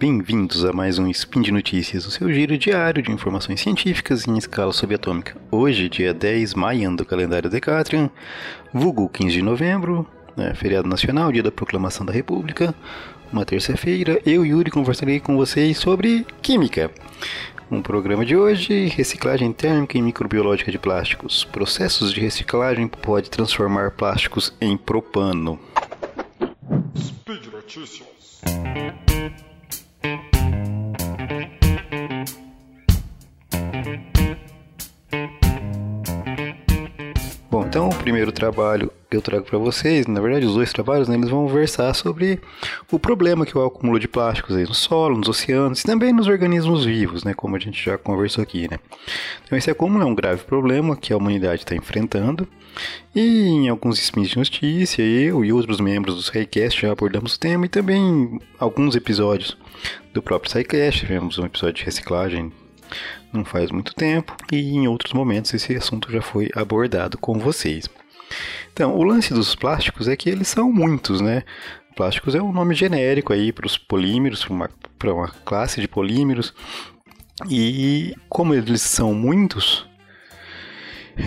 bem-vindos a mais um Spin de Notícias, o seu giro diário de informações científicas em escala subatômica. Hoje, dia 10 maio do calendário Decatrian, vulgo 15 de novembro, né, feriado nacional, dia da proclamação da República, uma terça-feira, eu, Yuri, conversarei com vocês sobre química. No programa de hoje, reciclagem térmica e microbiológica de plásticos. Processos de reciclagem podem transformar plásticos em propano. Speed Notícias. Então o primeiro trabalho que eu trago para vocês, na verdade os dois trabalhos, né, eles vão versar sobre o problema que é o acúmulo de plásticos aí no solo, nos oceanos e também nos organismos vivos, né, como a gente já conversou aqui, né. Então esse acúmulo é um grave problema que a humanidade está enfrentando e em alguns spins de notícia, eu e outros membros do SciCast já abordamos o tema e também alguns episódios do próprio SciCast, tivemos um episódio de reciclagem não faz muito tempo e em outros momentos esse assunto já foi abordado com vocês. Então, o lance dos plásticos é que eles são muitos, né? Plásticos é um nome genérico aí para os polímeros, para uma, uma classe de polímeros. E como eles são muitos,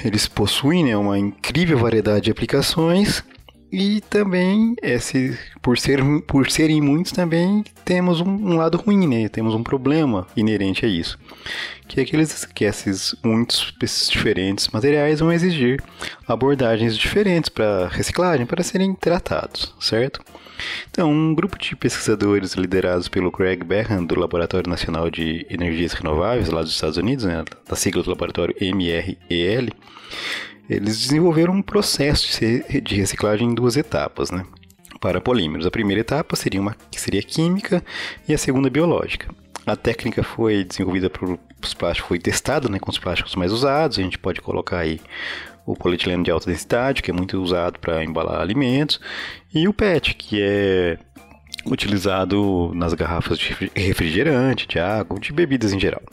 eles possuem né, uma incrível variedade de aplicações e também, esse, por, ser, por serem muitos, também temos um, um, lado ruim, né? Temos um problema inerente a isso. Que é aqueles, que esses muitos diferentes materiais vão exigir abordagens diferentes para reciclagem, para serem tratados, certo? Então, um grupo de pesquisadores liderados pelo Craig Behan, do Laboratório Nacional de Energias Renováveis, lá dos Estados Unidos, né, da sigla do laboratório MREL, eles desenvolveram um processo de reciclagem em duas etapas, né? Para polímeros. A primeira etapa seria uma que seria química e a segunda biológica. A técnica foi desenvolvida por os plásticos, foi testada né, com os plásticos mais usados. A gente pode colocar aí o polietileno de alta densidade, que é muito usado para embalar alimentos, e o PET, que é utilizado nas garrafas de refrigerante, de água, de bebidas em geral.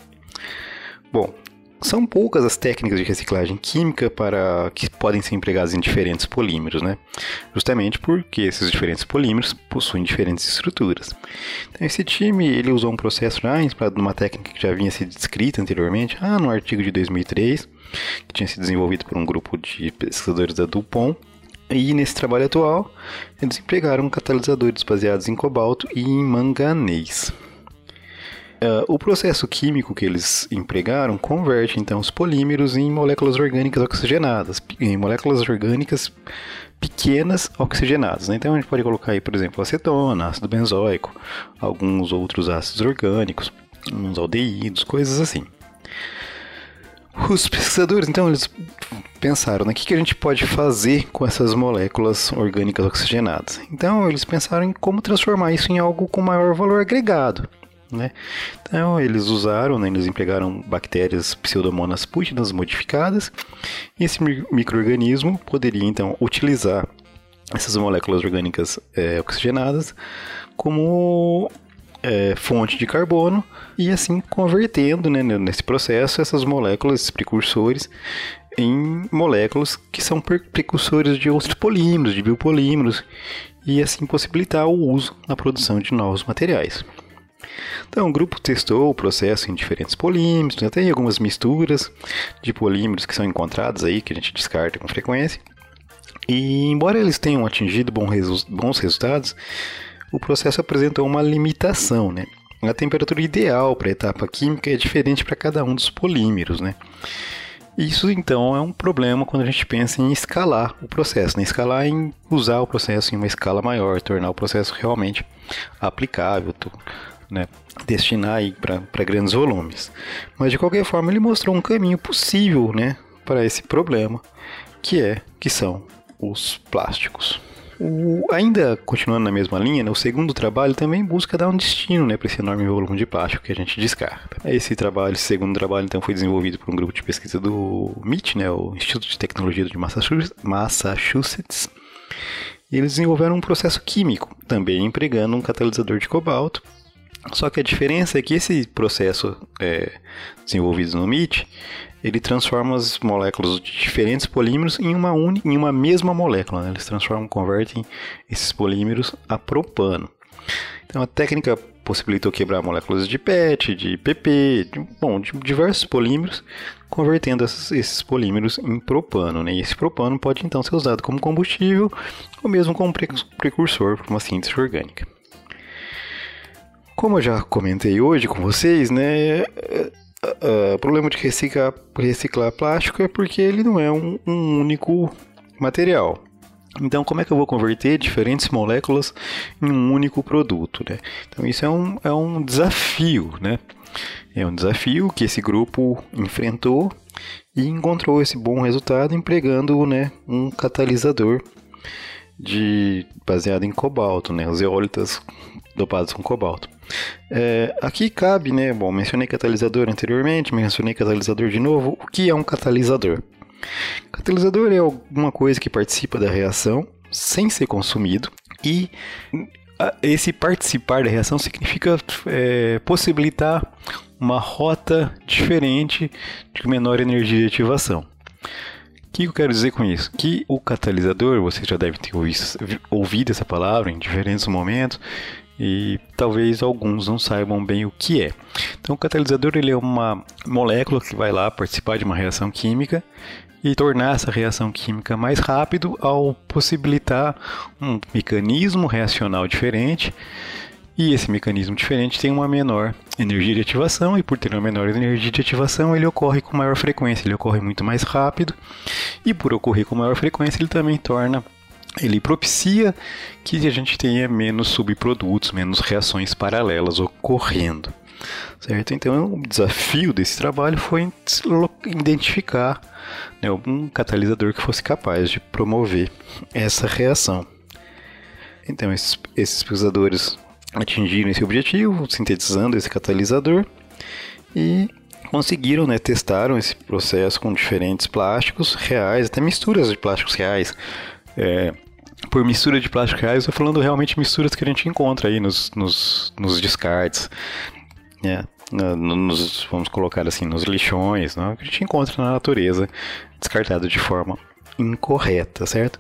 Bom, são poucas as técnicas de reciclagem química para que podem ser empregadas em diferentes polímeros, né? Justamente porque esses diferentes polímeros possuem diferentes estruturas. Então, esse time ele usou um processo já inspirado numa técnica que já vinha sido descrita anteriormente, ah, no artigo de 2003, que tinha sido desenvolvido por um grupo de pesquisadores da DuPont. E nesse trabalho atual, eles empregaram catalisadores baseados em cobalto e em manganês. Uh, o processo químico que eles empregaram converte então os polímeros em moléculas orgânicas oxigenadas, em moléculas orgânicas pequenas oxigenadas. Né? Então a gente pode colocar aí, por exemplo, acetona, ácido benzoico, alguns outros ácidos orgânicos, uns aldeídos, coisas assim. Os pesquisadores, então, eles pensaram, né, o que a gente pode fazer com essas moléculas orgânicas oxigenadas? Então, eles pensaram em como transformar isso em algo com maior valor agregado. Né? Então eles usaram, né, eles empregaram bactérias pseudomonas pútinas modificadas e esse microorganismo poderia então utilizar essas moléculas orgânicas é, oxigenadas como é, fonte de carbono e assim convertendo né, nesse processo essas moléculas, esses precursores, em moléculas que são precursores de outros polímeros, de biopolímeros, e assim possibilitar o uso na produção de novos materiais. Então, o grupo testou o processo em diferentes polímeros, tem algumas misturas de polímeros que são encontrados aí, que a gente descarta com frequência. E, embora eles tenham atingido bons resultados, o processo apresentou uma limitação, né? A temperatura ideal para a etapa química é diferente para cada um dos polímeros, né? Isso então é um problema quando a gente pensa em escalar o processo, né? escalar em usar o processo em uma escala maior, tornar o processo realmente aplicável, né, destinar para grandes volumes. Mas de qualquer forma ele mostrou um caminho possível né, para esse problema, que é que são os plásticos. O, ainda continuando na mesma linha, né, o segundo trabalho também busca dar um destino né, para esse enorme volume de plástico que a gente descarta. Esse trabalho, esse segundo trabalho, então, foi desenvolvido por um grupo de pesquisa do MIT, né, o Instituto de Tecnologia de Massachusetts. Eles desenvolveram um processo químico, também empregando um catalisador de cobalto só que a diferença é que esse processo é, desenvolvido no MIT, ele transforma as moléculas de diferentes polímeros em uma, única, em uma mesma molécula. Né? Eles transformam, convertem esses polímeros a propano. Então a técnica possibilitou quebrar moléculas de PET, de PP, de, bom, de diversos polímeros, convertendo esses, esses polímeros em propano. Né? E esse propano pode então ser usado como combustível ou mesmo como precursor para uma síntese orgânica. Como eu já comentei hoje com vocês, né, o problema de reciclar, reciclar plástico é porque ele não é um, um único material. Então, como é que eu vou converter diferentes moléculas em um único produto? Né? Então, isso é um, é um desafio, né? É um desafio que esse grupo enfrentou e encontrou esse bom resultado empregando né, um catalisador de, baseado em cobalto, né, os eólitas dopados com cobalto. É, aqui cabe, né, bom, mencionei catalisador anteriormente, mencionei catalisador de novo. O que é um catalisador? Catalisador é alguma coisa que participa da reação sem ser consumido e esse participar da reação significa é, possibilitar uma rota diferente de menor energia de ativação. O que eu quero dizer com isso? Que o catalisador, você já deve ter ouvido essa palavra em diferentes momentos, e talvez alguns não saibam bem o que é. Então, o catalisador ele é uma molécula que vai lá participar de uma reação química e tornar essa reação química mais rápido ao possibilitar um mecanismo reacional diferente. E esse mecanismo diferente tem uma menor energia de ativação, e por ter uma menor energia de ativação, ele ocorre com maior frequência, ele ocorre muito mais rápido, e por ocorrer com maior frequência, ele também torna ele propicia que a gente tenha menos subprodutos, menos reações paralelas ocorrendo. Certo? Então, o desafio desse trabalho foi identificar né, algum catalisador que fosse capaz de promover essa reação. Então, esses, esses pesquisadores atingiram esse objetivo, sintetizando esse catalisador e conseguiram, né, testaram esse processo com diferentes plásticos reais, até misturas de plásticos reais, é, por mistura de plásticos reais, eu estou falando realmente misturas que a gente encontra aí nos, nos, nos descartes, né? nos, vamos colocar assim, nos lixões, né? que a gente encontra na natureza, descartado de forma incorreta, certo?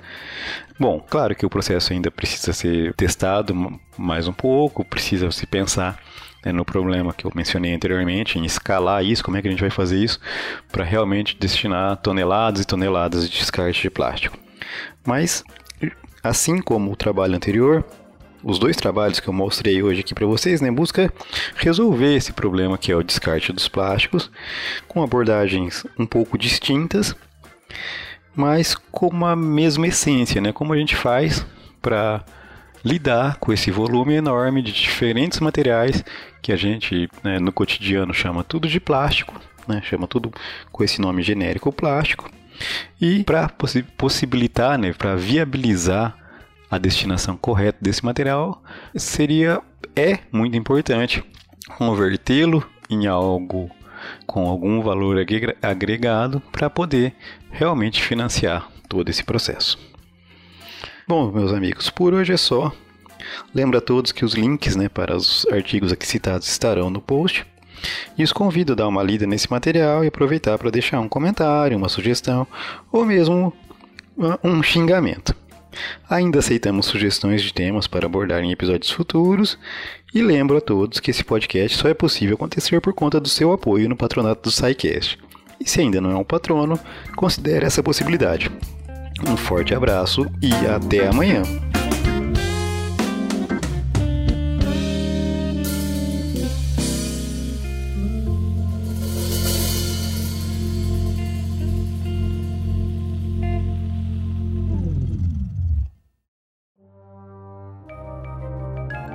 Bom, claro que o processo ainda precisa ser testado mais um pouco, precisa se pensar né, no problema que eu mencionei anteriormente, em escalar isso, como é que a gente vai fazer isso para realmente destinar toneladas e toneladas de descarte de plástico. Mas, assim como o trabalho anterior, os dois trabalhos que eu mostrei hoje aqui para vocês, né, busca resolver esse problema que é o descarte dos plásticos, com abordagens um pouco distintas, mas com a mesma essência, né, como a gente faz para lidar com esse volume enorme de diferentes materiais que a gente né, no cotidiano chama tudo de plástico, né, chama tudo com esse nome genérico plástico, e para possi possibilitar, né, para viabilizar a destinação correta desse material, seria é muito importante convertê-lo em algo com algum valor agregado para poder realmente financiar todo esse processo. Bom, meus amigos, por hoje é só. Lembra a todos que os links né, para os artigos aqui citados estarão no post. E os convido a dar uma lida nesse material e aproveitar para deixar um comentário, uma sugestão ou mesmo uh, um xingamento. Ainda aceitamos sugestões de temas para abordar em episódios futuros e lembro a todos que esse podcast só é possível acontecer por conta do seu apoio no patronato do SciCast. E se ainda não é um patrono, considere essa possibilidade. Um forte abraço e até amanhã!